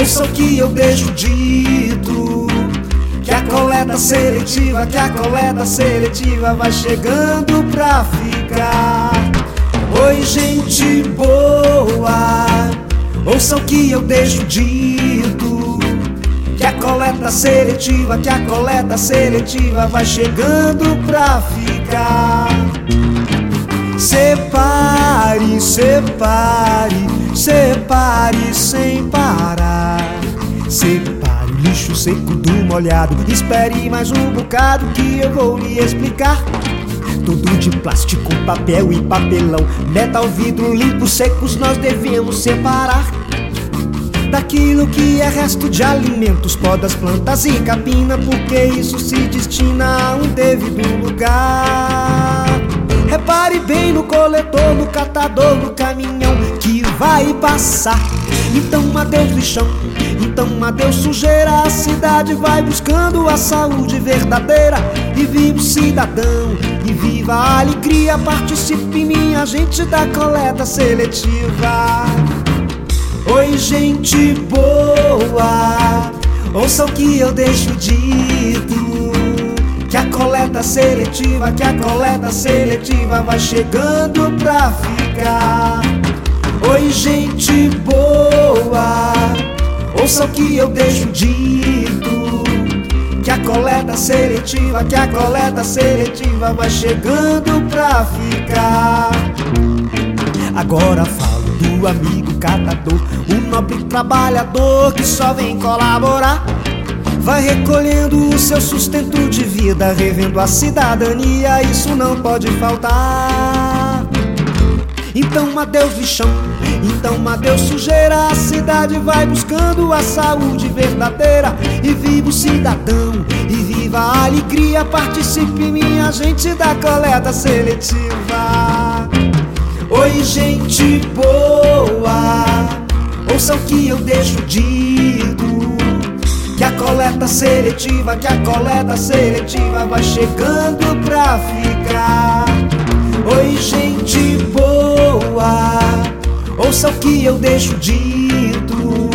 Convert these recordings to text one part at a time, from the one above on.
Ouça o que eu deixo dito. Que a coleta seletiva, que a coleta seletiva vai chegando pra ficar. Oi, gente boa, ouça o que eu deixo dito. Que a coleta seletiva, que a coleta seletiva vai chegando pra ficar. Separe, separe, separe sem parar. Separe o lixo seco do molhado. Espere mais um bocado que eu vou lhe explicar. Tudo de plástico, papel e papelão. Metal, vidro, limpo, secos nós devemos separar. Daquilo que é resto de alimentos, podas, plantas e capina, porque isso se destina a um devido lugar. Repare bem no coletor, no catador, no caminhão que vai passar. Então adeus lixão, então adeus sujeira. A cidade vai buscando a saúde verdadeira. E viva o cidadão, e viva a alegria. Participe, minha gente, da coleta seletiva. Oi, gente boa, ouça o que eu deixo dito. Coleta seletiva, que a coleta seletiva vai chegando pra ficar. Oi, gente boa, ouça o que eu deixo dito. Que a coleta seletiva, que a coleta seletiva vai chegando pra ficar. Agora falo do amigo catador, o nobre trabalhador que só vem colaborar. Vai recolhendo o seu sustento de vida, revendo a cidadania, isso não pode faltar. Então adeus lixão, então adeus sujeira, a cidade vai buscando a saúde verdadeira. E viva o cidadão, e viva a alegria, participe minha gente da coleta seletiva. Oi, gente boa, ouça o que eu deixo dito. Que a coleta seletiva, que a coleta seletiva vai chegando pra ficar. Oi, gente boa, ouça o que eu deixo dito.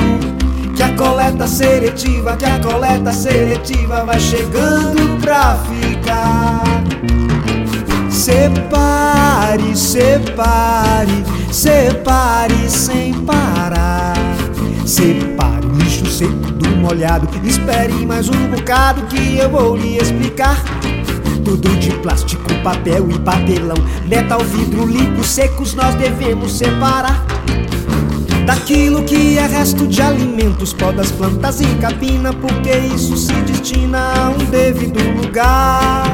Que a coleta seletiva, que a coleta seletiva vai chegando pra ficar. Separe, separe, separe sem parar. Separe o lixo seco do molhado. Espere mais um bocado que eu vou lhe explicar. Tudo de plástico, papel e papelão. Metal, vidro, limpo, secos nós devemos separar. Daquilo que é resto de alimentos, podas, plantas e capina, porque isso se destina a um devido lugar.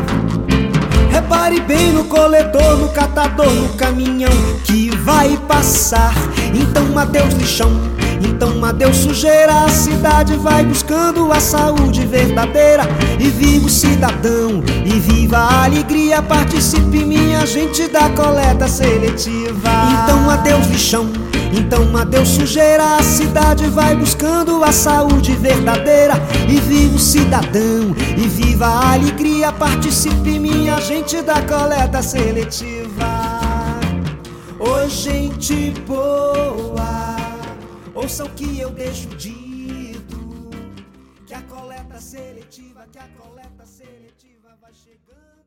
Repare bem no coletor, no catador, no caminhão que vai passar. Então adeus lixão, então adeus sujeira. A cidade vai buscando a saúde verdadeira. E viva o cidadão, e viva a alegria. Participe, minha gente, da coleta seletiva. Então adeus lixão. Então adeus sujeira, a cidade vai buscando a saúde verdadeira E viva o cidadão, e viva a alegria Participe minha gente da coleta seletiva Ô gente boa, ouça o que eu deixo dito Que a coleta seletiva, que a coleta seletiva vai chegando